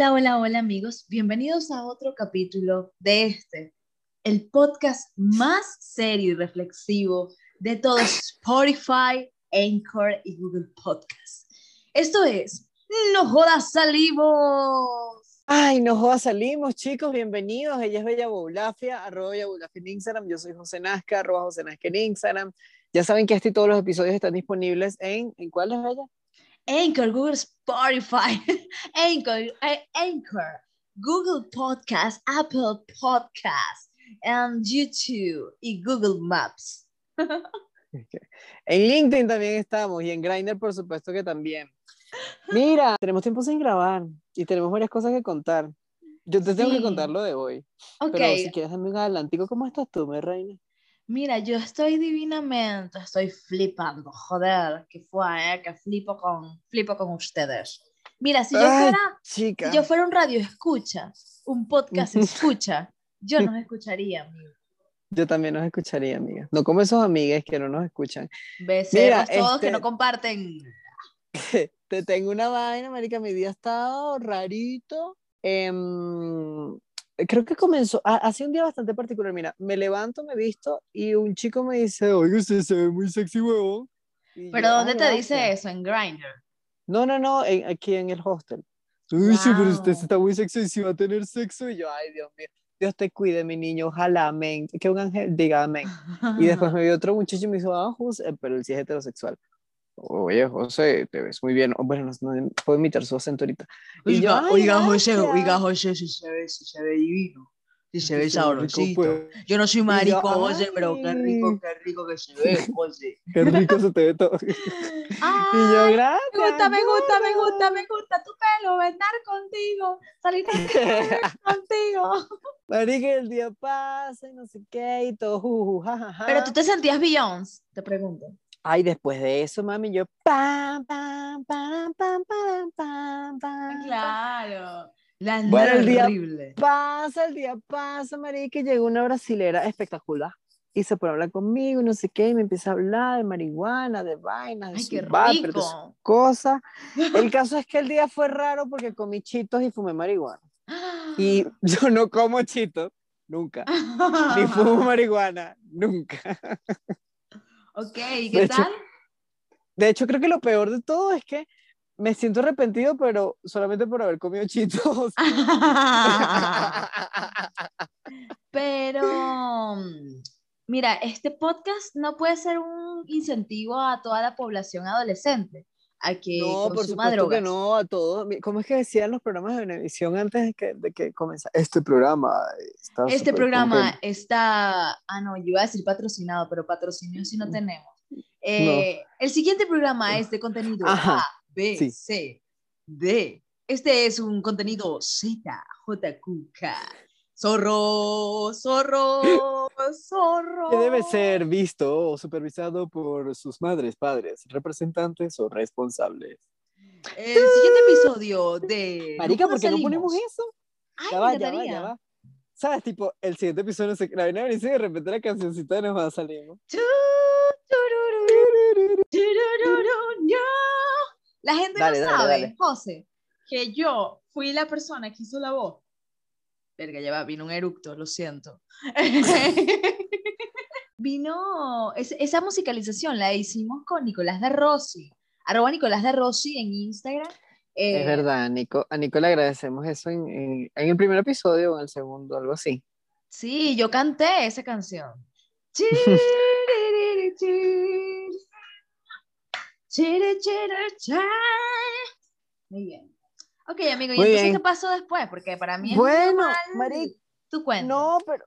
Hola, hola, hola amigos, bienvenidos a otro capítulo de este, el podcast más serio y reflexivo de todo Spotify, Anchor y Google Podcast. Esto es, no jodas, salimos. Ay, no jodas, salimos, chicos, bienvenidos. Ella es Bella Boulafia, arroba Bella Boulafia en Instagram. Yo soy José Nazca, arroba José Nazca en Instagram. Ya saben que este y todos los episodios están disponibles en, ¿en cuál es Bella? Anchor, Google Spotify, Anchor, eh, Anchor, Google Podcast, Apple Podcast, and YouTube y Google Maps. En LinkedIn también estamos y en Grindr por supuesto que también. Mira, tenemos tiempo sin grabar y tenemos varias cosas que contar. Yo te tengo que contar lo de hoy. Ok. Pero si quieres darme un adelantico, ¿cómo estás tú, mi reina? Mira, yo estoy divinamente, estoy flipando, joder, que fue, eh, que flipo con, flipo con ustedes. Mira, si yo, fuera, chica. si yo fuera un radio escucha, un podcast escucha, yo nos escucharía, amigo. Yo también nos escucharía, amiga. No como esos amigues que no nos escuchan. Becerros todos que este- no comparten. Te tengo una vaina, marica, mi día ha estado rarito. Em, creo que comenzó, ha, ha sido un día bastante particular. Mira, me levanto, me visto y un chico me dice, oye, usted se ve muy sexy, huevón. ¿Pero yo, dónde "Ay, te dice gracias". eso? En Grindr. No, no, no, en- aquí en el hostel. Uy, sí, pero usted Wow. está muy sexy y si va a tener sexo. Y yo, ay, Dios mío, Dios te cuide, mi niño, ojalá, amén. Que un ángel diga amén. Y después me vio otro muchacho y me dijo, ah, José, pero él sí es heterosexual. Oye, José, te ves muy bien. Bueno, no, no puedo imitar su acento ahorita. Y Oiga, "Ay, oiga, José, gracias". oiga, José, si se ve, si se ve divino, si se ve rico, sabrosito. Yo no soy marico, José, pero qué rico, qué rico que se ve, José. Qué rico se te ve todo. Ay, Y yo, gracias. me gusta, me gusta, me gorda". gusta, me gusta tu pelo, andar contigo, salir contigo. Marica, el día pasa y no sé qué y todo. Pero tú te sentías Beyoncé, te pregunto. Ay, después de eso, mami, yo pam, pam, pam, pam, pam, pam, pam. Claro. La Bueno, el día- horrible. Pasa, el día pasa, marica, y llegó una brasilera espectacular. Y se pone a hablar conmigo, no sé qué, y me empieza a hablar de marihuana, de vainas, de Ay, qué vapers, de sus cosas. El caso es que el día fue raro porque comí chitos y fumé marihuana. Y yo no como chitos, nunca. Ni fumo marihuana, nunca. Ok, ¿y De qué hecho, tal? De hecho, creo que lo peor de todo es que me siento arrepentido, pero solamente por haber comido chitos. Pero, mm, mira, este podcast no puede ser un incentivo a toda la población adolescente a que No, por supuesto que drogas. no, a todos. Mi- ¿Cómo es que decían los programas de Venevisión antes de que, de que comenzara? Este programa está Este programa contento. está, ah, no, yo iba a decir patrocinado, pero patrocinio sí Mm. no tenemos. Eh, El siguiente programa es de contenido Ajá, A, B, sí. C, D. Este es un contenido Z, J, Q, K. Zorro, zorro, zorro. Que debe ser visto o supervisado por sus madres, padres, representantes o responsables. El siguiente episodio de. Marica, ¿por qué no ponemos eso? Ay, Ya va, ya va, ya va. ¿Sabes? Tipo, el siguiente episodio, se- la dice y de repente la cancioncita nos va a salir. La gente Dale, no dale, sabe, dale. José, que yo fui la persona que hizo la voz. Verga, ya va, vino un eructo, lo siento. vino, es- esa musicalización la hicimos con Nicolás de Rossi, arroba Nicolás de Rossi en Instagram. Eh, Es verdad, a Nico, a Nico le agradecemos eso en, en, en el primer episodio o en el segundo, algo así. Sí, yo canté esa canción. Muy bien. Ok, amigo, ¿y Muy entonces bien. qué pasó después? Porque para mí es Bueno, Mari, tu cuento. no, pero...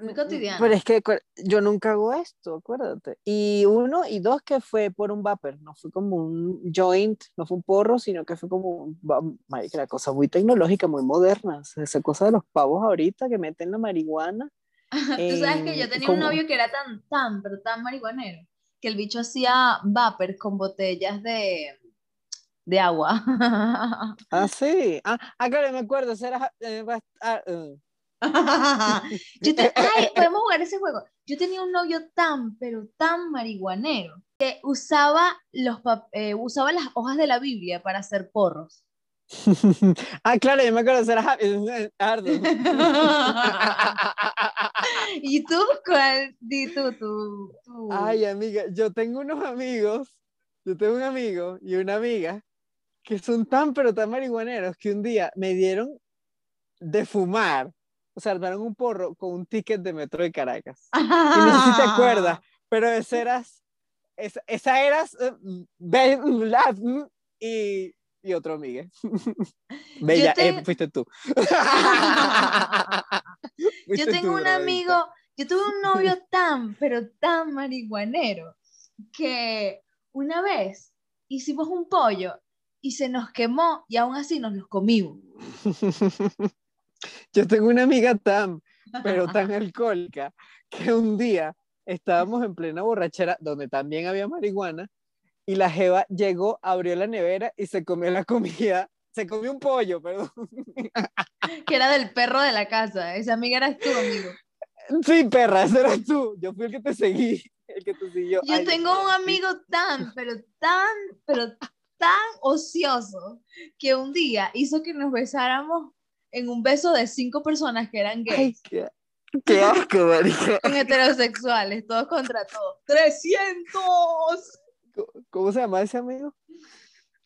Muy cotidiano. Pero es que yo nunca hago esto, acuérdate. Y uno, y dos, que fue por un vapor, no fue como un joint, no fue un porro, sino que fue como un, marica, la cosa muy tecnológica, muy moderna. Esa cosa de los pavos ahorita que meten la marihuana. Tú sabes que yo en- tenía un como- novio que era tan, tan, pero tan marihuanero, que el bicho hacía vapor con botellas de, de agua. Ah, sí. Ah, ah, claro, me acuerdo. ese era, eh, ah, eh. Yo te- ay, podemos jugar ese juego. Yo tenía un novio tan, pero tan marihuanero que usaba, los, eh, usaba las hojas de la Biblia para hacer porros. ah, claro, yo me acuerdo de ser Ardo. ¿Y tú cuál? Di tú, tú, tú. Ay, amiga, yo tengo unos amigos, yo tengo un amigo y una amiga que son tan pero tan marihuaneros que un día me dieron de fumar, o sea, armaron un porro con un ticket de metro de Caracas. Y no sé si te acuerdas, pero esa eras, esa, esa eras, y, y otro amiga. Bella, eh, fuiste tú. yo tengo un amigo, yo tuve un novio tan, pero tan marihuanero, que una vez hicimos un pollo y se nos quemó y aún así nos los comimos. Yo tengo una amiga tan, pero tan alcohólica, que un día estábamos en plena borrachera donde también había marihuana y la jeva llegó, abrió la nevera y se comió la comida. Se comió un pollo, perdón. Que era del perro de la casa. Esa amiga eras tú, amigo. Sí, perra, ese eras tú. Yo fui el que te seguí, el que te siguió. Yo tengo un amigo tan, pero tan, pero tan ocioso que un día hizo que nos besáramos en un beso de cinco personas que eran gays. qué, qué, asco, marica. Con heterosexuales, todos contra todos. ¡300! ¿Cómo se llama ese amigo?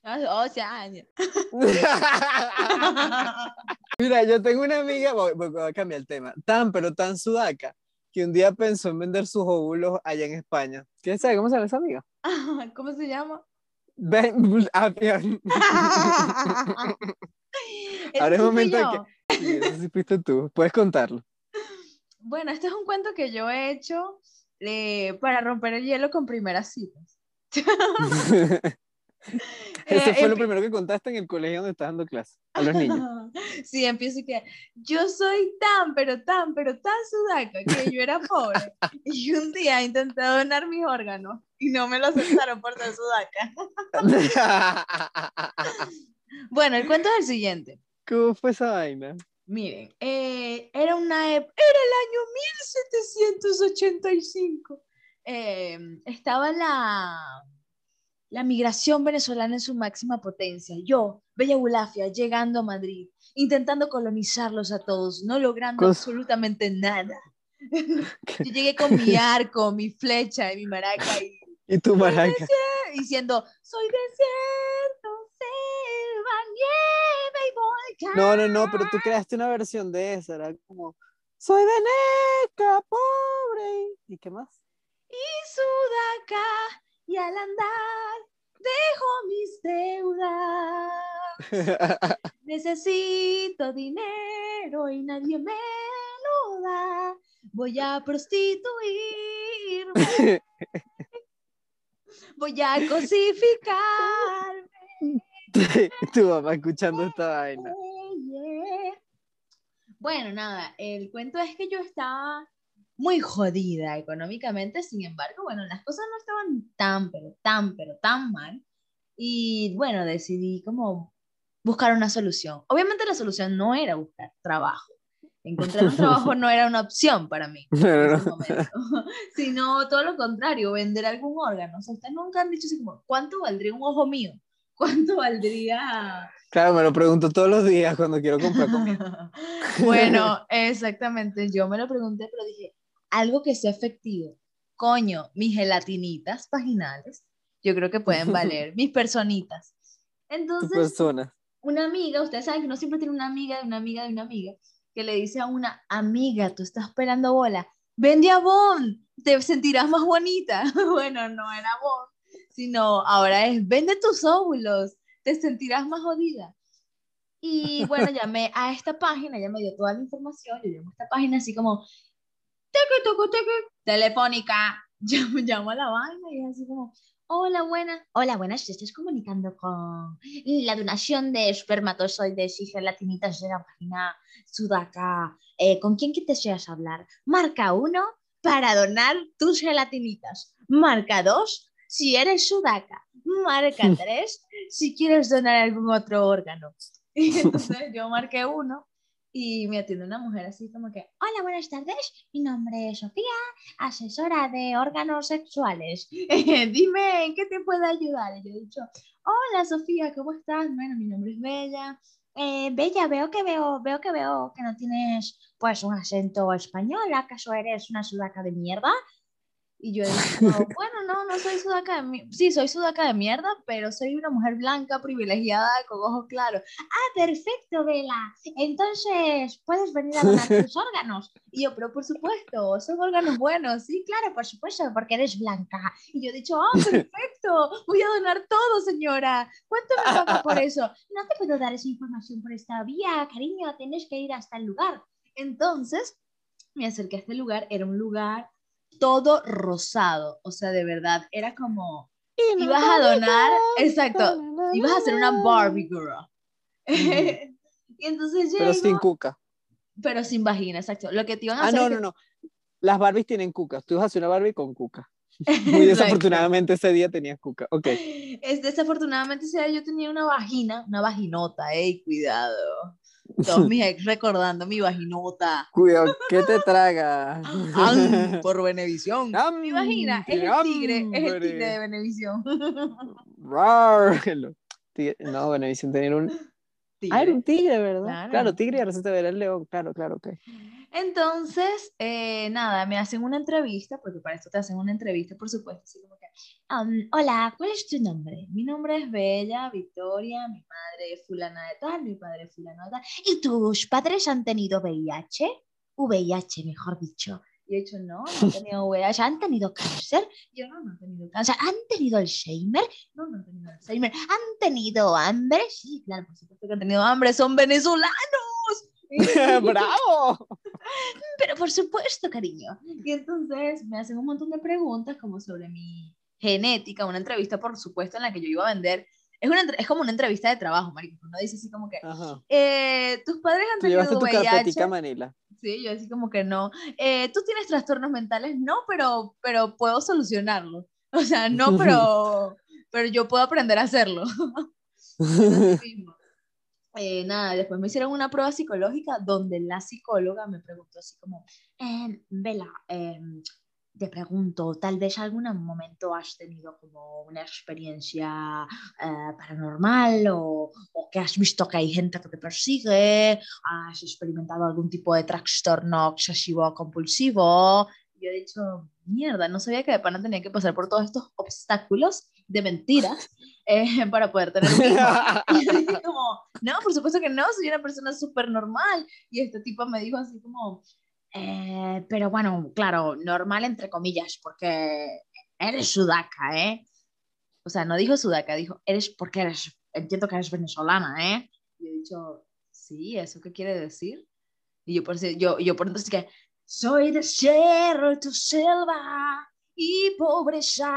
O sea, Mira, yo tengo una amiga, voy, voy, a cambiar el tema, tan pero tan sudaca, que un día pensó en vender sus óvulos allá en España. ¿Quién sabe cómo se llama esa amiga? ¿Cómo se llama? Ben, Ahora es momento de que. Eso sí tú. Puedes contarlo. Bueno, este es un cuento que yo he hecho eh, para romper el hielo con primeras citas. Eso eh, fue lo primero que contaste en el colegio donde estás dando clase a los niños. Sí, empiezo que yo soy tan, pero tan, pero tan sudaca que yo era pobre. Y un día intenté donar mis órganos y no me lo aceptaron por ser sudaca. bueno, el cuento es el siguiente. ¿Cómo fue esa vaina? Miren, eh, era una era el año 1785. Eh, estaba la la migración venezolana en su máxima potencia. Yo, Bella Bulafia, llegando a Madrid, intentando colonizarlos a todos, no logrando absolutamente nada. Yo llegué con mi arco, mi flecha y mi maraca. Y, ¿Y tu maraca? Diciendo, soy desierto, selva, nieve y volcán. No, no, no, pero tú creaste una versión de esa, era como, soy veneca, pobre. ¿Y qué más? Y sudaca, y al andar dejo mis deudas. Necesito dinero y nadie me lo da. Voy a prostituirme. Voy a cosificarme. tu mamá escuchando esta vaina. Bueno, nada, el cuento es que yo estaba muy jodida económicamente, sin embargo, bueno, las cosas no estaban tan, pero tan, pero tan mal. Y bueno, decidí como buscar una solución. Obviamente la solución no era buscar trabajo. Encontrar un trabajo no era una opción para mí en ese momento, sino todo lo contrario, vender algún órgano. O sea, ustedes nunca han dicho así como, ¿cuánto valdría un ojo mío? ¿Cuánto valdría? Claro, me lo pregunto todos los días cuando quiero comprar comida. bueno, exactamente, yo me lo pregunté, pero dije, algo que sea efectivo. Coño, mis gelatinitas vaginales, yo creo que pueden valer, mis personitas. Entonces, una amiga, ustedes saben que uno siempre tiene una amiga de una amiga de una amiga, que le dice a una amiga, tú estás esperando bola, vende a Bon, te sentirás más bonita. bueno, no era Bon, sino ahora es, vende tus óvulos, te sentirás más jodida. Y bueno, llamé a esta página, ella me dio toda la información, yo llamé a esta página así como, telefónica, llamo, llamo a la vaina y es así como, hola, buenas, hola, buenas, te estás comunicando con la donación de espermatozoides y gelatinitas de la página Sudaca. Eh, ¿Con quién que deseas hablar? Marca uno para donar tus gelatinitas. Marca dos si eres Sudaca. Marca tres si quieres donar algún otro órgano. Y entonces yo marqué uno y me atiende una mujer así como que, hola, buenas tardes, mi nombre es Sofía, asesora de órganos sexuales. Dime, ¿en qué te puedo ayudar? Y yo he dicho, hola Sofía, ¿cómo estás? Bueno, mi nombre es Bella. Eh, Bella, veo que veo, veo que veo que no tienes pues un acento español, ¿acaso eres una sudaca de mierda? Y yo digo, bueno, no, no soy sudaca de mierda. Sí, soy sudaca de mierda, pero soy una mujer blanca, privilegiada, con ojos claros. Ah, perfecto, Vela. Entonces, ¿puedes venir a donar tus órganos? Y yo, pero por supuesto, son órganos buenos. Sí, claro, por supuesto, porque eres blanca. Y yo he dicho, ah, perfecto, voy a donar todo, señora. ¿Cuánto me paga por eso? No te puedo dar esa información por esta vía, cariño, tienes que ir hasta el lugar. Entonces, me acerqué a este lugar, era un lugar todo rosado, o sea, de verdad, era como, ibas a donar, exacto, ibas a hacer una Barbie girl. y entonces Pero sin cuca. Pero sin vagina, exacto. Lo que te iban a ah, hacer. no, no, no. Las Barbies tienen cucas. Tú ibas a hacer una Barbie con cuca. Muy desafortunadamente ese día tenías cuca. Ok. Es desafortunadamente ese día yo tenía una vagina, una vaginota, ey, cuidado. Todos mis ex recordando mi vaginota. Cuidado, ¿qué te traga? por Benevisión. Mi vagina es el tigre, es el tigre de Benevisión. no, Benevisión tenía un... Tigre. Ah, era un tigre, ¿verdad? Claro, tigre y ahora se te verá el león. Claro, claro, ok. Entonces, eh, nada, me hacen una entrevista, porque para esto te hacen una entrevista, por supuesto, así como que, hola, ¿cuál es tu nombre? Mi nombre es Bella, Victoria, mi madre es fulana de tal, mi padre es fulano de tal. ¿Y tus padres han tenido VIH? VIH, mejor dicho. Y he dicho, no, no han tenido VIH, ¿han tenido cáncer? Yo no, no han tenido cáncer. ¿Han tenido Alzheimer? No, no han tenido Alzheimer. ¿Han tenido hambre? Sí, claro, por supuesto que han tenido hambre, son venezolanos. ¡Bravo! Pero por supuesto, cariño. Y entonces me hacen un montón de preguntas como sobre mi genética, una entrevista, por supuesto, en la que yo iba a vender. Es, una, es como una entrevista de trabajo, marico. Uno dice así como que, eh, tus padres han tenido tu VIH. Manila. Sí, yo así como que no. Eh, Tú tienes trastornos mentales, no, pero, pero puedo solucionarlo. O sea, no, pero, pero yo puedo aprender a hacerlo. Eh, nada, después me hicieron una prueba psicológica donde la psicóloga me preguntó así como, eh, Vela, em, te pregunto, tal vez algún momento has tenido como una experiencia eh, paranormal o, o, que has visto que hay gente que te persigue, has experimentado algún tipo de trastorno obsesivo compulsivo. Y yo he dicho, mierda, no sabía que de pana tenía que pasar por todos estos obstáculos de mentiras eh, para poder tener un hijo. Como, no, por supuesto que no, soy una persona súper normal. Y este tipo me dijo así como, eh, pero bueno, claro, normal entre comillas, porque eres sudaca, ¿eh? O sea, no dijo sudaca, dijo, eres porque eres, entiendo que eres venezolana, ¿eh? Y he dicho, sí, ¿eso qué quiere decir? Y yo por, yo, yo por entonces que, soy desierto, selva y pobreza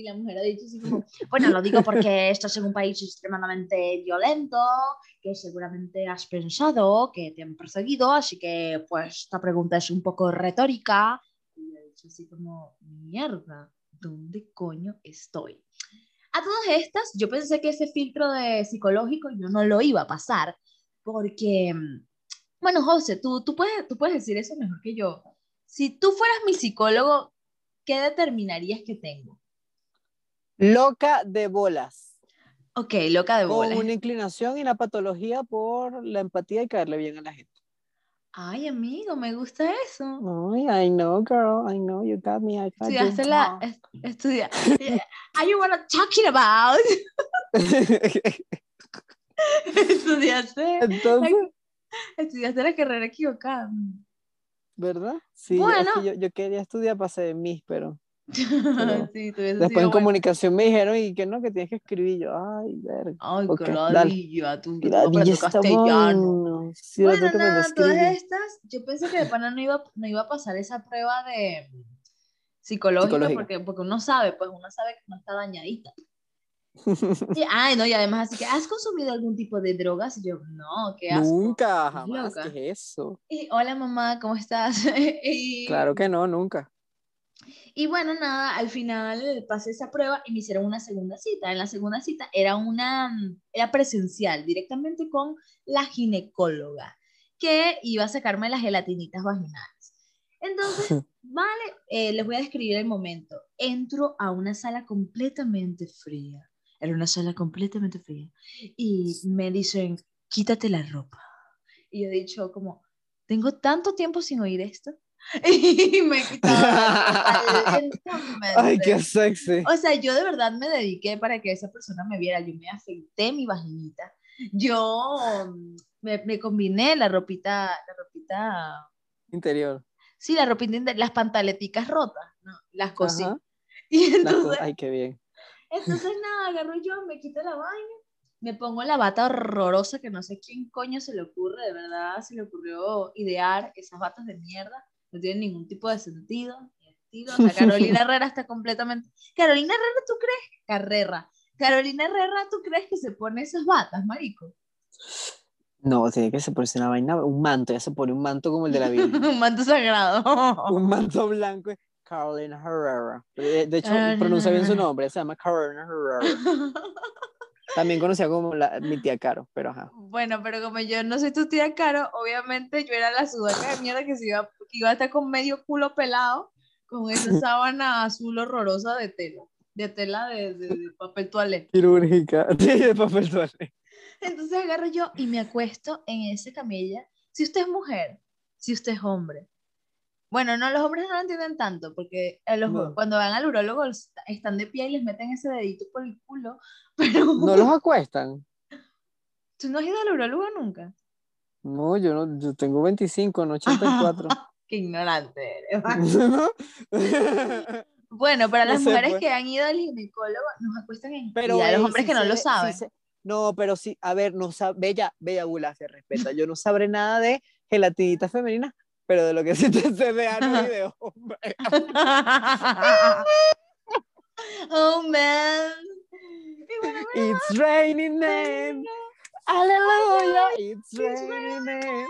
y la mujer ha dicho así como, bueno, lo digo porque estás en un país extremadamente violento, que seguramente has pensado que te han perseguido, así que pues esta pregunta es un poco retórica. Y ha dicho así como, mierda, ¿dónde coño estoy? A todas estas, yo pensé que ese filtro de psicológico yo no lo iba a pasar, porque, bueno, José, tú, tú, puedes, tú puedes decir eso mejor que yo. Si tú fueras mi psicólogo, ¿qué determinarías que tengo? Loca de bolas. Ok, loca de bolas. Con una inclinación y una patología por la empatía y caerle bien a la gente. Ay, amigo, me gusta eso. Ay, I know, girl. I know, you got me. I got Estudiaste la... Estudia. Are you what I'm talking about? Estudiaste... Entonces... Estudiaste la carrera equivocada. ¿Verdad? Sí, bueno. yo, yo, quería estudiar para ser mis, pero... después en comunicación me dijeron y que no, que tienes que escribir yo, ay, verga. Ay, okay, que ladilla, tú, castellano. Sí, bueno, nada, todas estas, yo pensé que de pana no iba, no iba a pasar esa prueba de psicológica, Porque, porque uno sabe, pues uno sabe que no está dañadita. y, ay, no, y además, así que, ¿has consumido algún tipo de drogas? Y yo, no, ¿qué asco? Nunca, jamás, ¿qué es eso? Y, hola mamá, ¿cómo estás? y, claro que no, nunca. Y bueno, nada, al final pasé esa prueba y me hicieron una segunda cita. En la segunda cita era una, era presencial, directamente con la ginecóloga, que iba a sacarme las gelatinitas vaginales. Entonces, vale, eh, les voy a describir el momento. Entro a una sala completamente fría. Era una sala completamente fría. Y me dicen, quítate la ropa. Y yo he dicho como, tengo tanto tiempo sin oír esto. Y me quitaba Ay, qué sexy. O sea, yo de verdad me dediqué para que esa persona me viera. Yo me afeité mi vaginita. Yo mm, me, me combiné la ropita, la ropita interior. Sí, la ropita interior, las pantaleticas rotas, ¿no? Las cosí. Y entonces, Ay, qué bien. Entonces, nada, agarro yo, me quito la vaina, me pongo la bata horrorosa que no sé quién coño se le ocurre, de verdad, se le ocurrió idear esas batas de mierda, no tienen ningún tipo de sentido, ni estilo. O sea, Carolina Herrera está completamente. Carolina Herrera, ¿tú crees? Carrera. Carolina Herrera, ¿tú crees que se pone esas batas, marico? No, tiene que se pone una vaina, un manto, ya se pone un manto como el de la Biblia. un manto sagrado. un manto blanco. Carolina Herrera. De, hecho, pronuncia bien su nombre, se llama Carolina Herrera. También conocía como la, mi tía Caro, pero ajá. Bueno, pero como yo no soy tu tía Caro, obviamente yo era la sudaca de mierda que, se iba, que iba a estar con medio culo pelado, con esa sábana azul horrorosa de tela, de tela de, de, papel toalé. Quirúrgica, sí, de papel toalé. Entonces agarro yo y me acuesto en ese camilla. Si usted es mujer, si usted es hombre, bueno, no, los hombres no lo entienden tanto, porque cuando van al urólogo están de pie y les meten ese dedito por el culo, pero... ¿No los acuestan? ¿Tú no has ido al urólogo nunca? No, yo no, yo tengo 25, no 84. Qué ignorante eres. bueno, para las mujeres pues. que han ido al ginecólogo, nos acuestan en pero y a los hombres que no lo saben. no, pero sí, a ver, no sabe, bella, bella Gula se respeta. Yo no sabré nada de gelatinita femenina, pero de lo que sí te sé de y de hombre. oh man. It's raining men. Aleluya. It's raining men.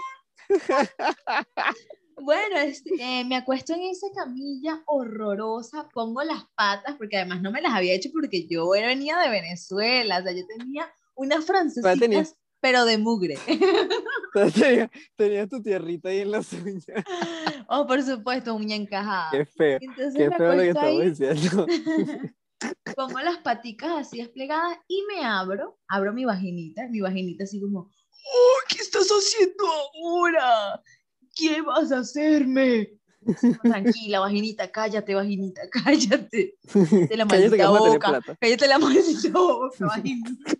Bueno, este, eh, me acuesto en esa camilla horrorosa, pongo las patas, porque además no me las había hecho porque yo venía de Venezuela, o sea, yo tenía unas francesitas pero de mugre. Tenía, tu tierrita ahí en las uñas. Oh, por supuesto, uña encajada. Qué feo. Qué feo lo que estamos diciendo. Pongo las paticas así desplegadas y me abro, abro mi vaginita, mi vaginita así como, oh, ¿qué estás haciendo ahora? ¿Qué vas a hacerme? Tranquila, vaginita, cállate, vaginita, cállate. Cállate la maldita boca. Cállate la maldita boca, vaginita.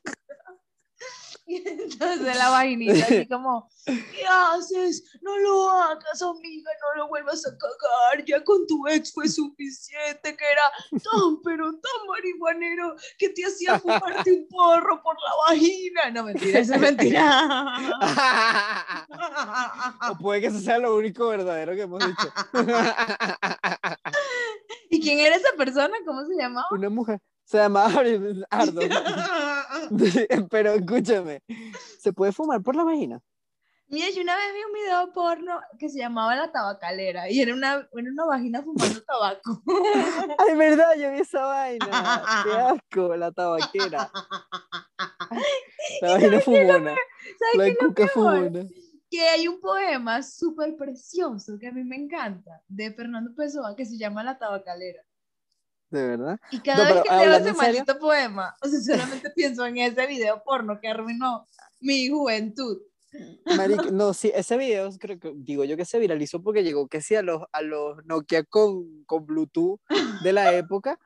entonces la vainita así como, ¿qué haces? No lo hagas, amiga, no lo vuelvas a cagar, ya con tu ex fue suficiente, que era tan, pero tan marihuanero que te hacía fumarte un porro por la vagina. No, mentira, eso es mentira. o puede que eso sea lo único verdadero que hemos dicho. ¿Y quién era esa persona? ¿Cómo se llamaba? Una mujer. Se llamaba Ardo. Pero escúchame, ¿se puede fumar por la vagina? Mira, yo una vez vi un video porno que se llamaba La Tabacalera y era una, una vagina fumando tabaco. Ay, verdad, yo vi esa vaina. Qué asco, la tabaquera. La vagina fumona. La cuca fumona. Que hay un poema súper precioso que a mí me encanta de Fernando Pessoa que se llama La Tabacalera. ¿De verdad? Y cada vez que leo ese maldito poema, o sea, solamente pienso en ese video porno que arruinó mi juventud. no, sí, ese video creo que, digo yo que se viralizó porque llegó que sí a los, a los Nokia con, con Bluetooth de la época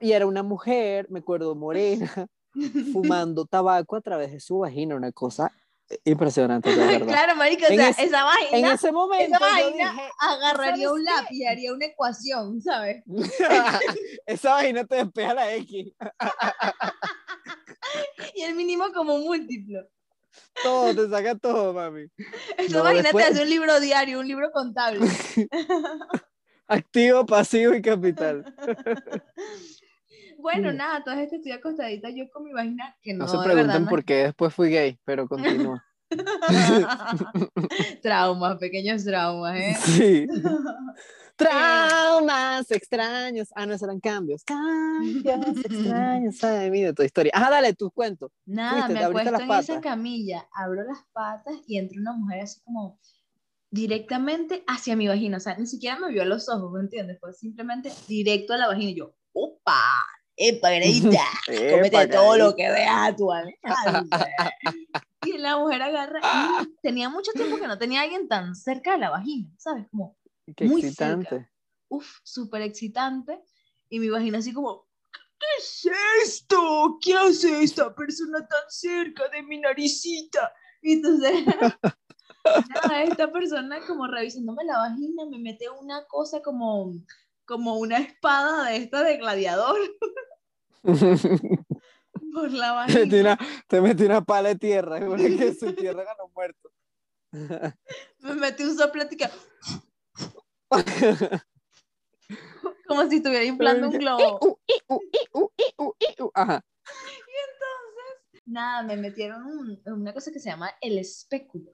y era una mujer, me acuerdo, morena, fumando tabaco a través de su vagina, una cosa Impresionante, verdad. Claro, marica, o sea, esa vaina. En ese momento. Esa vaina agarraría un lápiz y haría una ecuación, ¿sabes? esa vaina te despeja la X. y el mínimo como múltiplo. Todo, te saca todo, mami. Esa vaina te hace un libro diario, un libro contable. Activo, pasivo y capital. Bueno, nada, todas estas estoy acostadita yo con mi vagina que no. No se pregunten por qué después fui gay, pero continúa. traumas, pequeños traumas, ¿eh? Sí. Traumas extraños. Ah, no, eran cambios. Cambios extraños. Ay, mira tu historia. Ah, dale, tu cuento. Nada, me acuesto en esa camilla, abro las patas y entra una mujer así como directamente hacia mi vagina. O sea, ni siquiera me vio a los ojos, ¿me entiendes? Fue simplemente directo a la vagina y yo, ¡opa! ¡Epa, Greita! Cómete Epa, todo lo que veas a tu alcance. Y la mujer agarra. y tenía mucho tiempo que no tenía a alguien tan cerca de la vagina, ¿sabes? Como, Qué Muy excitante. uff, súper excitante. Y mi vagina así como, ¿qué es esto? ¿Qué hace esta persona tan cerca de mi naricita? Y entonces, nada, esta persona como revisándome la vagina me mete una cosa como, como una espada de esta de gladiador por la te, metí vagina. una, te metí una pala de tierra, que su tierra ganó muerto. Me metí un soplete que como si estuviera inflando un globo. Uh, uh, uh, uh, uh, uh, uh. Ajá. Nada, me metieron un- una cosa que se llama el espéculo.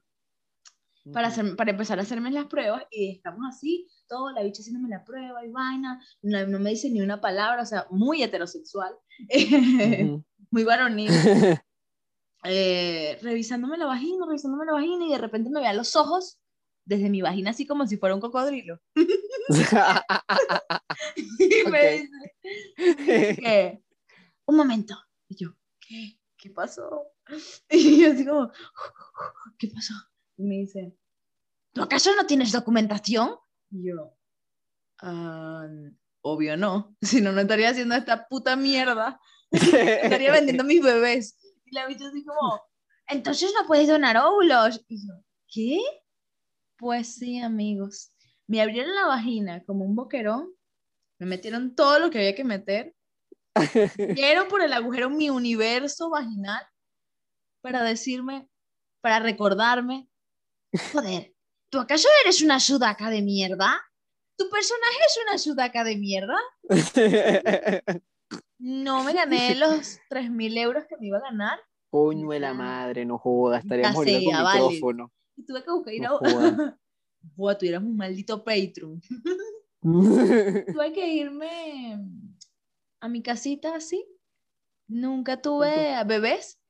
para, hacer, para empezar a hacerme las pruebas y estamos así, todo, la bicha haciéndome la prueba y vaina, no, no me dice ni una palabra, o sea, muy heterosexual, muy varonil, eh, revisándome la vagina, revisándome la vagina y de repente me vean los ojos desde mi vagina así como si fuera un cocodrilo. y me dice que, un momento, y yo, ¿qué? ¿Qué pasó? Y yo así como, ¿qué pasó? Y me dice, ¿tú acaso no tienes documentación? Y yo, "Ah, obvio no, si no, no estaría haciendo esta puta mierda, estaría vendiendo mis bebés. Y la bicha así como, entonces no puedes donar óvulos. Y yo, ¿qué? Pues sí, amigos. Me abrieron la vagina como un boquerón, me metieron todo lo que había que meter, vieron por el agujero mi universo vaginal para decirme, para recordarme, joder, ¿tú acaso eres una sudaca de mierda? ¿Tu personaje es una sudaca de mierda? No me gané los 3.000 euros que me iba a ganar Coño de la madre, no jodas, estaríamos con vale. micrófono. y tuve que buscar ir No a... Buah, tú eras un maldito Patreon. tuve que irme a mi casita así. Nunca tuve bebés.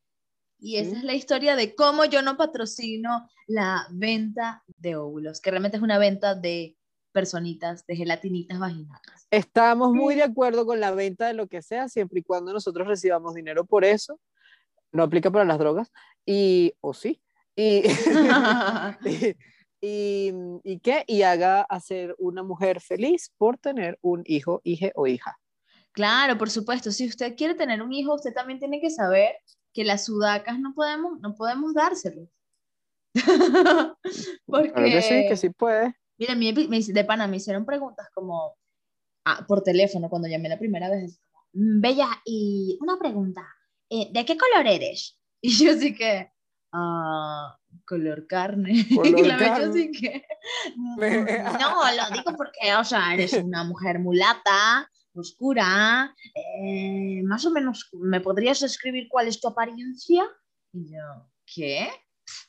Y esa Sí. es la historia de cómo yo no patrocino la venta de óvulos, que realmente es una venta de personitas, de gelatinitas vaginales. Estamos muy de acuerdo con la venta de lo que sea, siempre y cuando nosotros recibamos dinero por eso. No aplica para las drogas. Y, o sí. Y, y, y, ¿y qué? Y haga hacer una mujer feliz por tener un hijo, hija o hija. Claro, por supuesto. Si usted quiere tener un hijo, usted también tiene que saber que las sudacas no podemos, no podemos dárselos. Porque, Claro que sí, que sí puede. mira, me, hice- de pana me hicieron preguntas como ah, por teléfono cuando llamé la primera vez. "Mm, Bella, y una pregunta, eh, ¿de qué color eres? Y yo así que, ah, color carne. Color la que, "Mm, no, lo digo porque, o sea, eres una mujer mulata, oscura, eh, más o menos, ¿me podrías escribir cuál es tu apariencia? Y yo, ¿qué?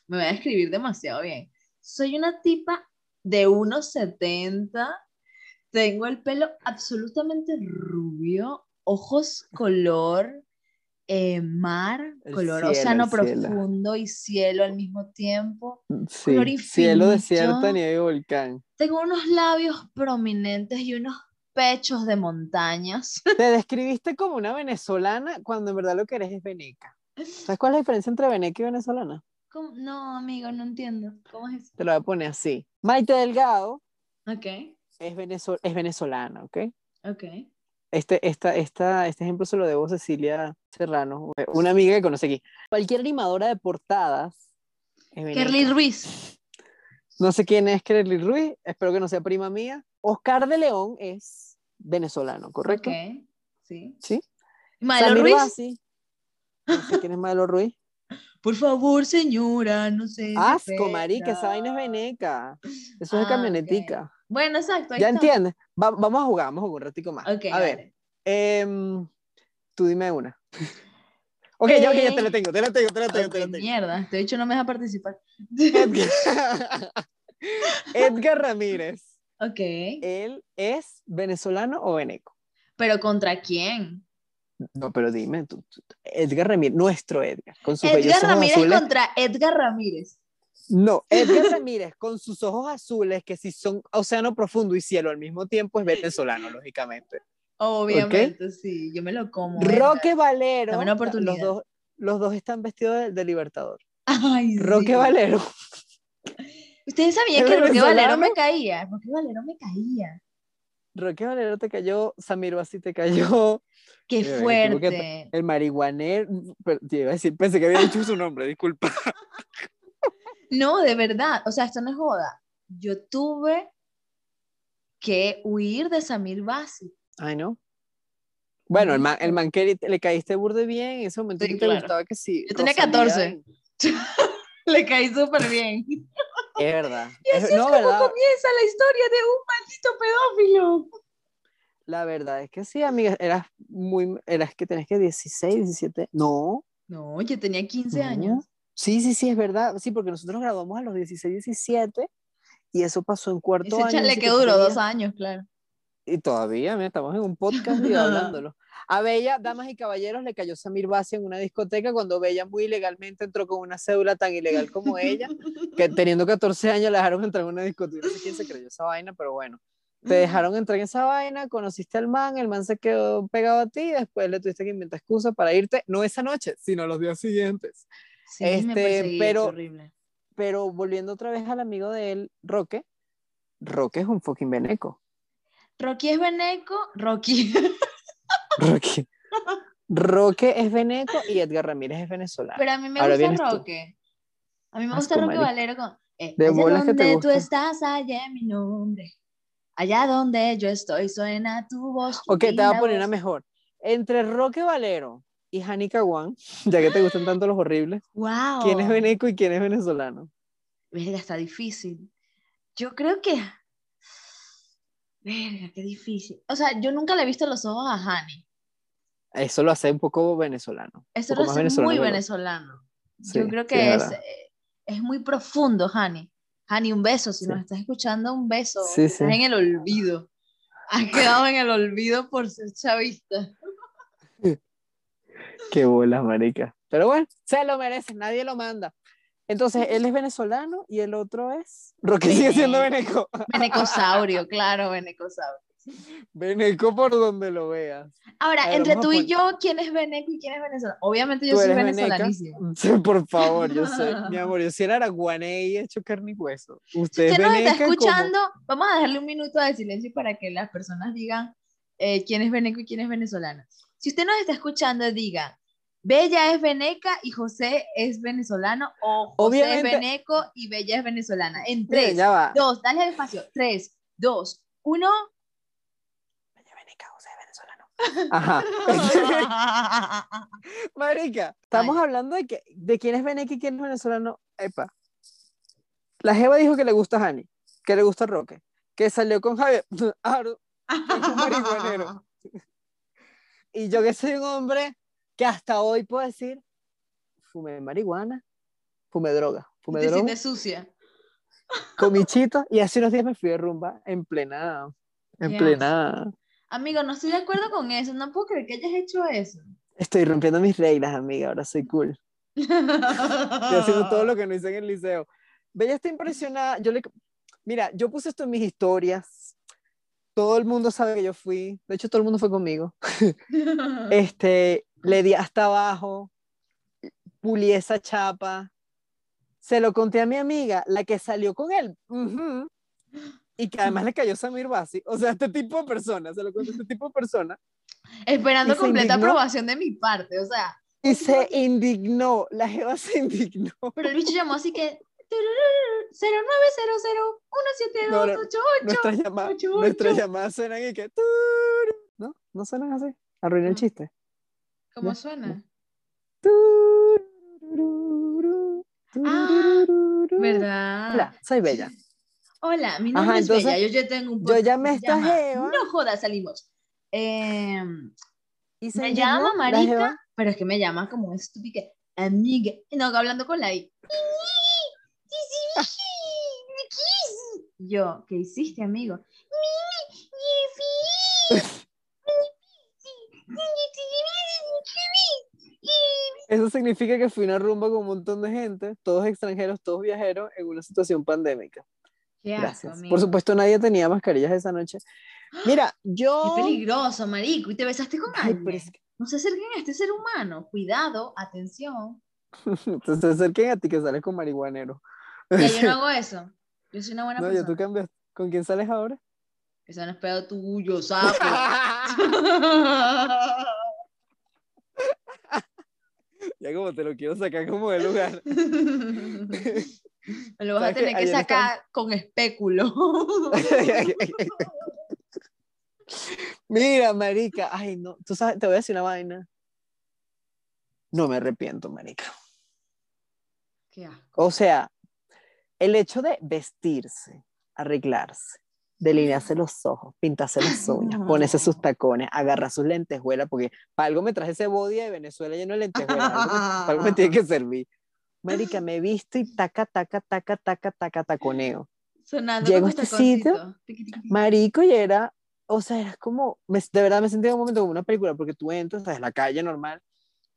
Me voy a escribir demasiado bien. Soy una tipa de 1,70, tengo el pelo absolutamente rubio, ojos color eh, mar, El color cielo, océano cielo. profundo y cielo al mismo tiempo. Sí, Color cielo, desierto, nieve y volcán. Tengo unos labios prominentes y unos pechos de montañas. Te describiste como una venezolana cuando en verdad lo que eres es veneca. ¿Sabes cuál es la diferencia entre veneca y venezolana? ¿Cómo? No, amigo, no entiendo. ¿Cómo es eso? Te lo voy a poner así. Maite Delgado Ok, es, venezo- es venezolana, ¿ok? ok. Este, esta, esta, este ejemplo se lo debo a Cecilia Serrano, una amiga que conoce aquí. Cualquier animadora de portadas. Kerly Ruiz. No sé quién es Kerly Ruiz, espero que no sea prima mía. Oscar de León es venezolano, ¿correcto? Ok, sí. ¿Sí? Samir Ruiz. No sé quién es Malo Ruiz. Por favor, señora, no sé. Asco, marica, esa vaina es veneca. Eso es de Ah, ok. camionetica. Bueno, exacto. ¿Ya está. entiendes? Va- vamos a jugar, vamos a jugar un ratico más. A ver, em, tú dime una. ok, ya, ok, ya te la tengo, te la tengo, te la tengo, te la tengo. mierda, te he dicho no me deja participar. Edgar, Edgar Ramírez, ok, ¿él es venezolano o veneco? pero ¿contra quién? No, pero dime, tú, tú- Edgar Ramírez, nuestro Edgar, con sus Edgar Ramírez azules. contra Edgar Ramírez. No, Edgar Ramírez con sus ojos azules, que si son océano profundo y cielo al mismo tiempo, es venezolano, lógicamente. Obviamente, sí, yo me lo como. Roque Valero. Dame una Los oportunidad. dos, los dos están vestidos de, de Libertador. Ay, Roque sí. Valero. Ustedes sabían ¿Es que Roque Valero me caía. Roque Valero me caía. Roque Valero te cayó, Samir Basi te cayó, Qué que- fuerte. el marihuanero, pero, te iba a decir, pensé que había dicho su nombre, disculpa. No, de verdad. O sea, esto no es joda. Yo tuve que huir de Samir Basi. Ay, no. Bueno, el man, el man que le caíste burde bien, en ese momento Sí, sí, te claro. gustaba que sí. Yo tenía Rosalía 14. Le caí súper bien. Es verdad. Y así Es- no, como verdad. comienza la historia de un maldito pedófilo. La verdad es que sí, amiga, eras muy, eras que tenés que 16, 17, no, No, yo tenía 15 no. años. Sí, sí, sí, es verdad, sí, porque nosotros graduamos a los 16, 17 y eso pasó en cuarto Ese año. chale así que tú duró dos años, claro. Y todavía, mira, estamos en un podcast y hablándolo. A Bella, damas y caballeros, le cayó Samir Basi en una discoteca cuando Bella muy ilegalmente entró con una cédula tan ilegal como ella, que teniendo 14 años la dejaron entrar en una discoteca. No sé quién se creyó esa vaina, pero bueno. Te dejaron entrar en esa vaina, conociste al man, el man se quedó pegado a ti y después le tuviste que inventar excusa para irte, no esa noche, sino los días siguientes. Sí, Este, perseguía, pero- qué horrible. Pero volviendo otra vez al amigo de él, Roque, Roque es un fucking veneco. Rocky es veneco, Rocky. Roque. Roque es veneco y Edgar Ramírez es venezolano. Pero a mí me Ahora gusta vienes tú. Roque. A mí me Asco, gusta Roque marica. Valero con. eh, De allá bolas que donde tú estás, allá mi nombre. Allá donde yo estoy, suena tu voz. Ok, te voy a poner una mejor. Entre Roque Valero y Janica Juan, ya que te gustan tanto los horribles, Wow. ¿quién es veneco y quién es venezolano? Verga, está difícil. Yo creo que. Verga, qué difícil. O sea, yo nunca le he visto los ojos a Hani. Eso lo hace un poco venezolano. Eso poco lo hace venezolano muy venezolano. Sí, yo creo sí, que es eh, es muy profundo, Hani. Hani, un beso. Si Sí. nos estás escuchando, un beso. Sí, Estás sí. en el olvido. Has quedado en el olvido por ser chavista. Qué bolas, marica. Pero bueno, se lo merece, nadie lo manda. Entonces, él es venezolano y el otro es. Roque sigue siendo veneco. Venecosaurio, claro, venecosaurio. Veneco por donde lo veas. Ahora, ver, entre tú y yo, ¿quién es veneco y quién es venezolano? Obviamente yo Tú soy venezolanísima. Sí, por favor, yo soy. Mi amor, yo soy el araguaney hecho carne y hueso. Si Usted, usted nos está como- escuchando, vamos a dejarle un minuto de silencio para que las personas digan eh, quién es veneco y quién es venezolana. Si usted nos está escuchando, diga, Bella es veneca y José es venezolano, o José Obviamente- es veneco y Bella es venezolana. En tres, ya va. dos, dale al espacio. Tres, dos, uno. Bella veneca, José venezolano. Ajá. Marica, estamos Ay. hablando de, que, de quién es veneca y quién es venezolano. Epa. La Jeva dijo que le gusta a Hani, que le gusta Roque, que salió con Javier. Aro, un marihuanero. Y yo que soy un hombre que hasta hoy puedo decir, fumé marihuana, fumé droga, fumé Te droga, sucia. comí chito y hace unos días me fui de rumba en plena, en Qué plena, Amigo, no estoy de acuerdo con eso. No puedo creer que hayas hecho eso. estoy rompiendo mis reglas, amiga, ahora soy cool. Estoy haciendo todo lo que no hice en el liceo. Bella está impresionada. Yo le... Mira, yo puse esto en mis historias. Todo el mundo sabe que yo fui. De hecho, todo el mundo fue conmigo. Este, le di hasta abajo. Pulí esa chapa. Se lo conté a mi amiga, la que salió con él. Ujú. Y que además le cayó Samir Basi. O sea, este tipo de persona. Se lo conté a este tipo de persona. Esperando completa indignó. aprobación de mi parte, o sea. Y se indignó. La jeva se indignó. Pero el bicho llamó así que. 0900 No, no, 17288. Nuestras llamadas, nuestras llamadas suenan y que. ¿No? ¿No suenan así? Arruiné el chiste. ¿Cómo Ya, suena? Ah. ¿Verdad? Hola, soy Bella. Hola, mi nombre Ajá, es entonces, Bella. Yo, yo tengo un yo podcast llamé a que se esta llama jeva. No jodas, salimos. Eh, Y se me llama la Marica, pero es que me llama como estúpida amiga. No, hablando con la I. Yo, ¿qué hiciste, amigo? Eso significa que fui a una rumba con un montón de gente, todos extranjeros, todos viajeros, en una situación pandémica. Qué asco, Gracias. amigo. Por supuesto, nadie tenía mascarillas esa noche. Mira, yo. Qué peligroso, marico. Y te besaste con Ay, alguien. pero es que- No se acerquen a este ser humano. Cuidado, atención. Entonces se acerquen a ti que sales con marihuanero. Ya yo no hago eso. Yo soy una buena No, ya tú persona. cambias. ¿Con quién sales ahora? Eso no es pedo tuyo, sapo. ya como te lo quiero sacar como del lugar. Me lo vas a tener que sacar con espéculo. Mira, marica, ay no, tú sabes, te voy a decir una vaina. No me arrepiento, marica. Qué asco. O sea, el hecho de vestirse, arreglarse, delinearse los ojos, pintarse las uñas, ponerse sus tacones, agarrar sus lentejuelas, porque para algo me traje ese body de Venezuela lleno de lentejuelas, algo, para algo me tiene que servir. Marica, me visto y taca, taca, taca, taca, taca, taconeo. Sonando Llego a este tus taconcitos. sitio. Marico, y era, o sea, era como, me- de verdad me sentía en un momento como una película, porque tú entras, sabes, la calle normal,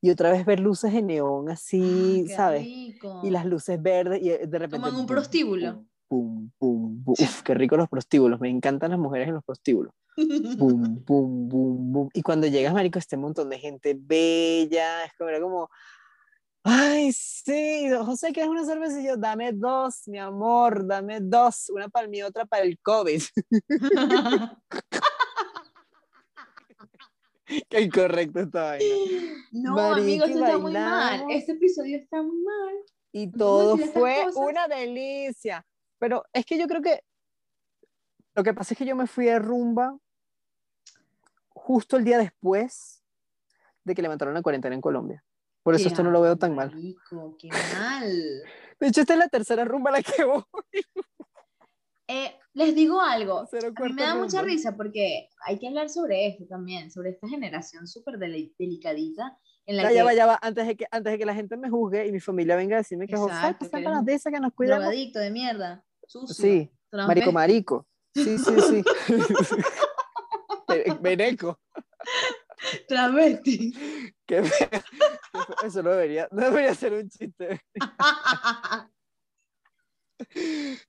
y otra vez ver luces de neón así, Ah, ¿sabes? rico. Y las luces verdes, y de repente. Como en un prostíbulo. Pum, pum, pum. Uf, qué rico los prostíbulos, me encantan las mujeres en los prostíbulos. Pum, pum, pum, pum. Y cuando llegas, Marico, este montón de gente bella, es como, era como. Ay, sí, José, ¿quieres una cerveza? Y yo, dame dos, mi amor, dame dos, una para mí, otra para el COVID. Qué incorrecto esta vaina. no, Marica, amigo, esto está muy mal. Este episodio está muy mal. Y ¿Cómo todo fue una delicia. Pero es que yo creo que lo que pasa es que yo me fui de rumba justo el día después de que levantaron la cuarentena en Colombia. Por eso Qué esto no lo veo tan mal. marico, Qué mal. De hecho, esta es la tercera rumba a la que voy. Eh, les digo algo. A mí me da mucha rumba. risa porque hay que hablar sobre esto también, sobre esta generación súper deli- delicadita en la Ya, que ya va, ya va. Antes de, que, antes de que la gente me juzgue y mi familia venga a decirme que José, sácanos un de esa que nos cuidamos. drogadicto de mierda, sucio, Sí, marico, marico. Sí, sí, sí. Ve- Veneco. travesti. Qué. Eso no debería, no debería ser un chiste.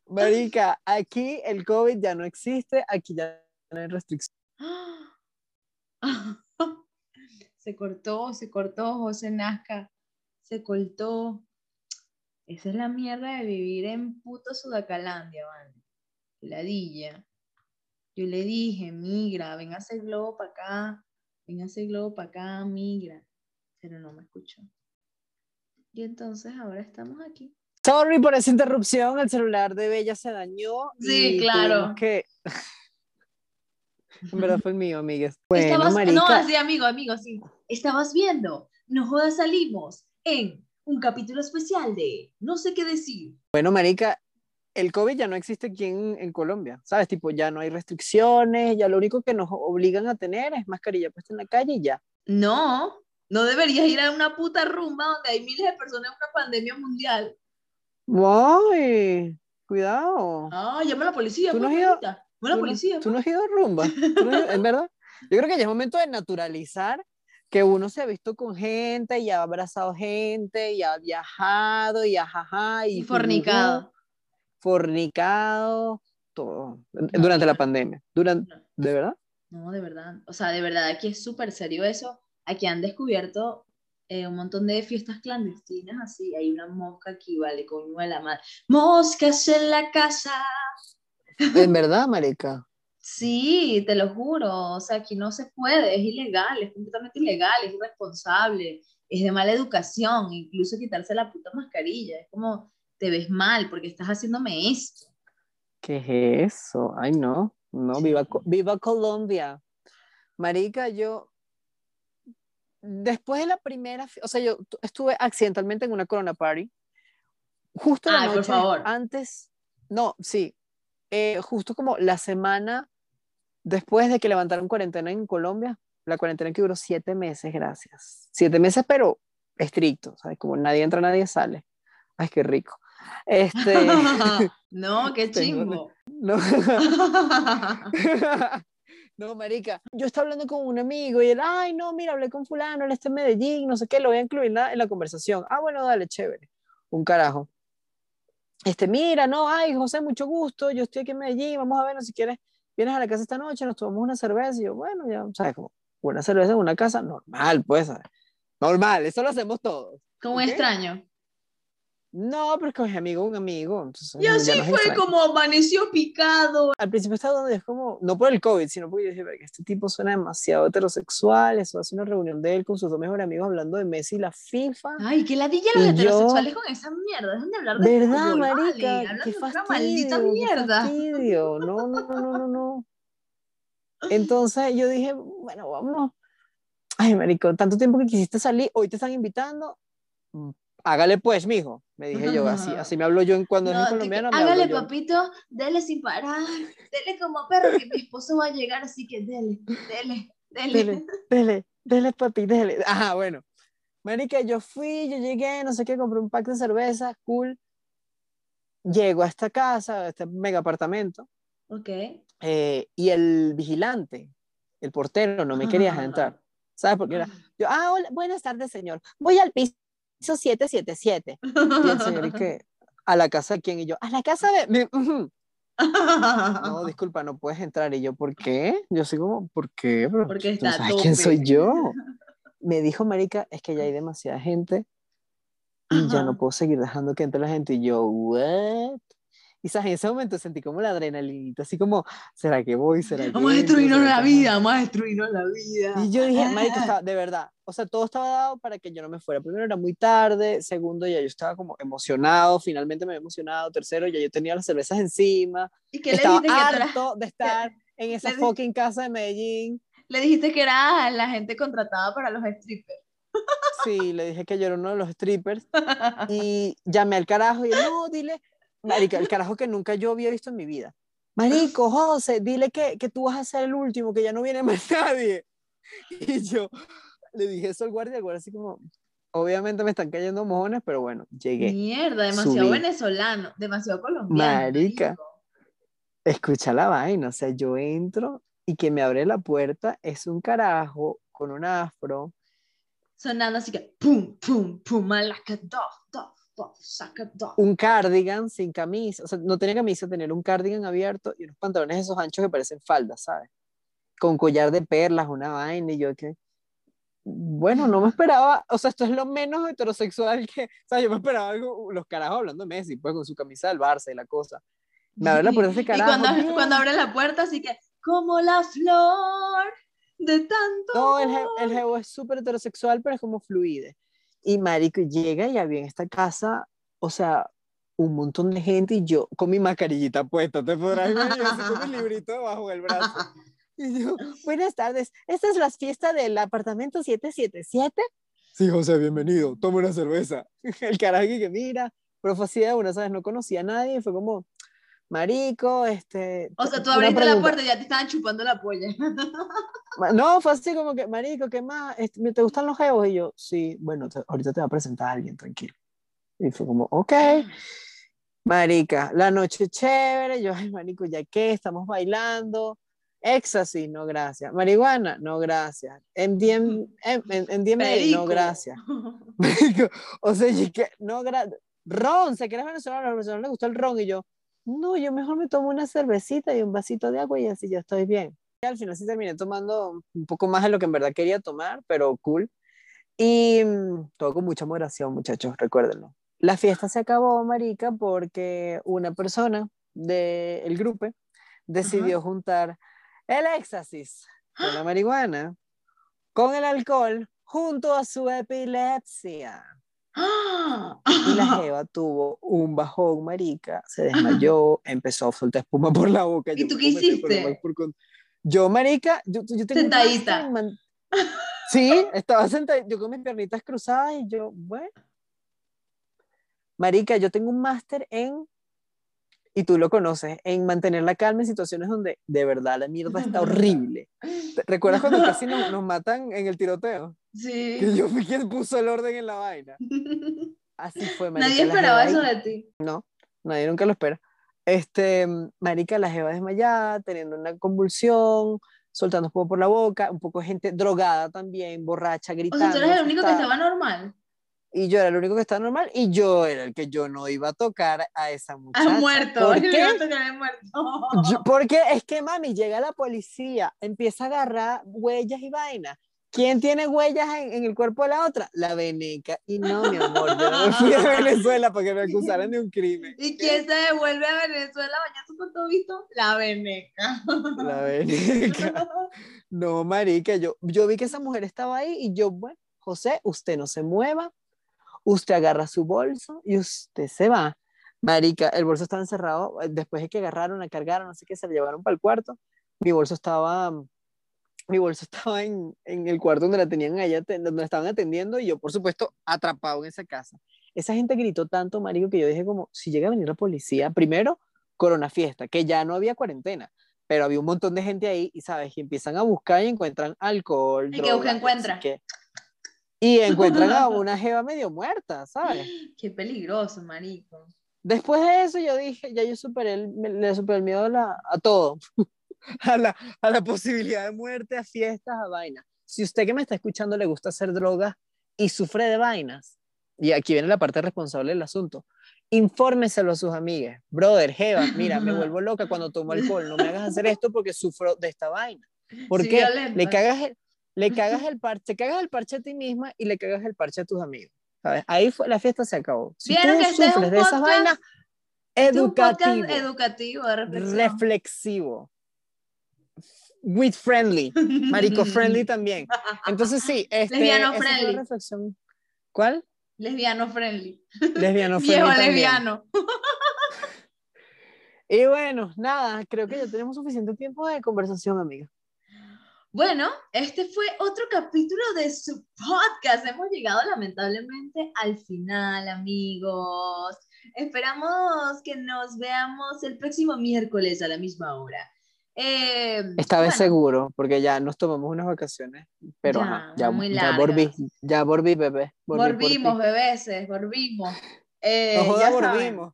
Marica, aquí el COVID ya no existe, aquí ya no hay restricciones. se cortó, se cortó, José Nazca, se cortó. Esa es la mierda de vivir en puto Sudacalandia, ¿vale? Ladilla. Yo le dije, migra, ven a hacer globo para acá, ven a hacer globo para acá, migra. Pero no me escuchó. Y entonces ahora estamos aquí. Sorry por esa interrupción, el celular de Bella se dañó. Sí, y claro. Que... en verdad fue el mío, amigas. Bueno, Estabas, no, así, amigo, amigo, sí. Estabas viendo, no jodas, salimos en un capítulo especial de No sé qué decir. bueno, marica, el COVID ya no existe aquí en, en Colombia, ¿sabes? Tipo, ya no hay restricciones, ya lo único que nos obligan a tener es mascarilla puesta en la calle y ya. No, no deberías ir a una puta rumba donde hay miles de personas en una pandemia mundial. ¡Ay! Cuidado. Ah, llama a la policía. ¿Tú no pues, has ido-. Llama a la ¿Tú no- policía. ¿Tú no has ido a rumba? ¿Tú no has ido- ¿En verdad? Yo creo que ya es momento de naturalizar que uno se ha visto con gente y ha abrazado gente y ha viajado y ajaja y, Y fornicado. fornicado, todo. Durante la pandemia. Durante, No. ¿De verdad? No, de verdad. O sea, de verdad, aquí es súper serio eso. Aquí han descubierto eh, un montón de fiestas clandestinas, así. Hay una mosca aquí, vale, coño de la madre. Moscas en la casa. ¿En verdad, marica? Sí, te lo juro. O sea, aquí no se puede, es ilegal, es completamente ilegal, es irresponsable, es de mala educación, incluso quitarse la puta mascarilla. Es como, te ves mal porque estás haciéndome esto. ¿Qué es eso? Ay, no. No, viva, viva Colombia. Marica, yo, después de la primera, o sea, yo tu- estuve accidentalmente en una Corona Party, justo la Ay, por noche favor. antes, no, sí, eh, justo como la semana después de que levantaron cuarentena en Colombia, la cuarentena que duró siete meses, gracias. Siete meses, pero estricto, ¿sabes? Como nadie entra, nadie sale. Ay, qué rico. Este, no, qué chingo. no. No, marica, yo estaba hablando con un amigo y él, ay, no, mira, hablé con fulano, él está en Medellín, no sé qué, lo voy a incluir en la, en la conversación. Ah, bueno, dale, chévere. Un carajo. este, mira, no, ay, José, mucho gusto, yo estoy aquí en Medellín, vamos a ver, si quieres, vienes a la casa esta noche, nos tomamos una cerveza, y yo, bueno, ya, ¿sabes? Como una cerveza en una casa, normal, pues, ¿sabes? Normal, eso lo hacemos todos. Como extraño. No, porque es amigo, un amigo. y así fue como amaneció picado. Al principio estaba donde es como, no por el COVID, sino porque yo dije, que este tipo suena demasiado heterosexual, eso hace una reunión de él con sus dos mejores amigos hablando de Messi y la FIFA. Ay, que ladilla los heterosexuales con esa mierda, dejan de hablar de ¿Verdad, fútbol, marica? Vale, qué fastidio, maldita mierda. fastidio. No, no, no, no, no. Entonces yo dije, bueno, vámonos. Ay, marico, tanto tiempo que quisiste salir, hoy te están invitando, hágale pues, mijo, me dije yo, así, así me hablo yo en cuando es en colombiano. hágale, papito, dele sin parar, dele como perro, que mi esposo va a llegar, así que dele, dele, dele. Dele, dele, papi, dele. Ajá, bueno. Marica, yo fui, yo llegué, no sé qué, compré un pack de cerveza, cool. Llego a esta casa, a este mega apartamento. Ok. Eh, y el vigilante, el portero, no me quería dejar entrar. ¿Sabes por qué era? Yo, ah, hola, buenas tardes, señor. Voy al piso 777. Y el señor y ¿a la casa de quién? Y yo, a la casa de... no, disculpa, no puedes entrar. Y yo, ¿por qué? Yo soy como, ¿por qué? Porque está sabes quién soy yo? Me dijo, marica, es que ya hay demasiada gente y ya no puedo seguir dejando que entre la gente. Y yo, ¿what? Y ¿sabes? en ese momento sentí como la adrenalina, así como, ¿será que voy? ¿Será vamos a destruirnos la vida, vamos a destruirnos la vida. Y yo dije, marica, estaba, de verdad, o sea, todo estaba dado para que yo no me fuera. Primero era muy tarde, segundo ya yo estaba como emocionado, finalmente me había emocionado, tercero ya yo tenía las cervezas encima. ¿Y que estaba le dijiste harto de estar en esa fucking casa de Medellín. Le dijiste que era la gente contratada para los strippers. Sí, le dije que yo era uno de los strippers y llamé al carajo y no, dile, marica, el carajo que nunca yo había visto en mi vida. Marico, José, dile que, que tú vas a ser el último, que ya no viene más nadie. Y yo le dije eso al guardia, el guardia así como, obviamente me están cayendo mojones, pero bueno, llegué. Mierda, demasiado venezolano, demasiado colombiano. Marica, escucha la vaina, o sea, yo entro y que me abre la puerta es un carajo con un afro. Sonando así que, pum, pum, pum, malaca, un cardigan sin camisa, o sea, no tenía camisa, tener un cardigan abierto y unos pantalones esos anchos que parecen faldas, ¿sabes? Con collar de perlas, una vaina, y yo que, bueno, no me esperaba, o sea, esto es lo menos heterosexual que, o sea, yo me esperaba algo, los carajos hablando de Messi, pues con su camisa del Barça y la cosa. Me abre la puerta ese carajo. Y cuando, cuando abre la puerta, así que, como la flor de tanto. No, el, el es súper heterosexual, pero es como fluide. Y marico, llega y había en esta casa, o sea, un montón de gente y yo con mi mascarillita puesta, te podrás así con mi librito debajo del brazo. Y yo, buenas tardes, ¿esta es la fiesta del apartamento 777? Sí, José, bienvenido, toma una cerveza. El carajo que mira, pero fue así de una, ¿sabes? No conocía a nadie, fue como, marico, este... O sea, tú abriste la puerta y ya te estaban chupando la polla. No, fue así como que, marico, ¿qué más? Este, ¿Te gustan los geos? Y yo, sí, bueno, ahorita te va a presentar a alguien, tranquilo. Y fue como, ok. Marica, la noche chévere, yo, ay, marico, ¿ya qué? Estamos bailando. Éxtasis, no gracias. Marihuana, no gracias. MDM, MDMA, no gracias. Marico, o sea, no gracias. Ron, ¿se quiere venezolano? A los venezolanos les gustó el ron y yo, no, yo mejor me tomo una cervecita y un vasito de agua y así ya estoy bien. Al final sí terminé tomando un poco más de lo que en verdad quería tomar, pero cool. Y mm, todo con mucha moderación, muchachos, recuérdenlo. La fiesta se acabó, marica, porque una persona del grupo decidió juntar el éxtasis con la marihuana con el alcohol junto a su epilepsia. Y la Jeva tuvo un bajón, marica, se desmayó, empezó a soltar espuma por la boca. ¿Y tú qué hiciste? Yo, marica, yo, yo tengo Sentadita. Sí, estaba sentada, yo con mis piernitas cruzadas y yo, bueno. Marica, yo tengo un máster en, y tú lo conoces, en mantener la calma en situaciones donde de verdad la mierda está horrible. ¿Recuerdas cuando casi nos, nos matan en el tiroteo? Sí. Que yo fui quien puso el orden en la vaina. Así fue, marica. Nadie esperaba eso de ti. No, nadie nunca lo espera. Este, marica, la jeva desmayada, teniendo una convulsión, soltando fuego por la boca, un poco gente drogada también, borracha, gritando. O sea, tú eres el único que estaba normal. Y yo era el único que estaba normal y yo era el que yo no iba a tocar a esa muchacha. Ha muerto. ¿Por qué? iba a tocar muerto. Yo- porque es que, mami, llega la policía, empieza a agarrar huellas y vainas. ¿Quién tiene huellas en, en el cuerpo de la otra? La veneca. Y no, mi amor, yo no me fui a Venezuela para que me acusaran de un crimen. ¿Y quién se devuelve a Venezuela bañazo con todo visto? La veneca. La veneca. No, marica, yo, yo vi que esa mujer estaba ahí y yo, bueno, José, usted no se mueva, usted agarra su bolso y usted se va. Marica, el bolso estaba encerrado, eh, después de que agarraron, la cargaron, no sé qué, se la llevaron para el cuarto, mi bolso estaba, mi bolso estaba en, en el cuarto donde la tenían allá, donde la estaban atendiendo y yo, por supuesto, atrapado en esa casa. Esa gente gritó tanto, marico, que yo dije como, si llega a venir la policía, primero, Corona Fiesta, que ya no había cuarentena, pero había un montón de gente ahí y, ¿sabes? Y empiezan a buscar y encuentran alcohol, ¿Y busca, drogas, encuentra? no sé qué. Y encuentran a una jeva medio muerta, ¿sabes? Qué peligroso, marico. Después de eso yo dije, ya yo superé el, le superé el miedo a, la- a todo, a la, a la posibilidad de muerte, a fiestas, a vainas. Si usted que me está escuchando le gusta hacer drogas y sufre de vainas, y aquí viene la parte responsable del asunto, infórmeselo a sus amigas. Brother, Jeva, mira, me vuelvo loca cuando tomo alcohol, no me hagas hacer esto porque sufro de esta vaina. ¿Por Sí. Le cagas, el, le cagas el parche, te cagas el parche a ti misma y le cagas el parche a tus amigos. ¿sabes? Ahí fue, la fiesta se acabó. Si ¿Vieron tú que este sufres de esas podcast- vainas, Este educativo, educativo reflexivo, with friendly, marico friendly también. Entonces sí, este, Lesbiano friendly. reflexión. ¿Cuál? Lesbiano friendly. Lesbiano friendly Viejo lesbiano. Y bueno, nada, creo que ya tenemos suficiente tiempo de conversación, amiga. Bueno, este fue otro capítulo de su podcast. Hemos llegado lamentablemente al final, amigos. Esperamos que nos veamos el próximo miércoles a la misma hora. Eh, Esta vez bueno, seguro, porque ya nos tomamos unas vacaciones, pero Ya, ajá, ya, muy ya volví, ya volví, bebé. volví Volvimos, bebeses, volvimos. Eh, No joda, ya volvimos.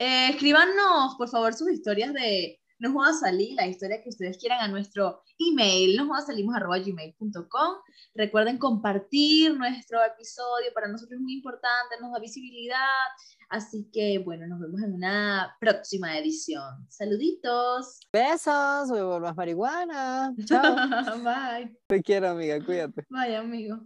Eh, escríbanos, por favor, sus historias de Nos va a salir, la historia que ustedes quieran a nuestro email, nosjodasalimos.gmail.com. Recuerden compartir nuestro episodio, para nosotros es muy importante, nos da visibilidad. Así que, bueno, nos vemos en una próxima edición. Saluditos. Besos, huevo más marihuana. Chao. Bye. Te quiero, amiga, cuídate. Bye, amigo.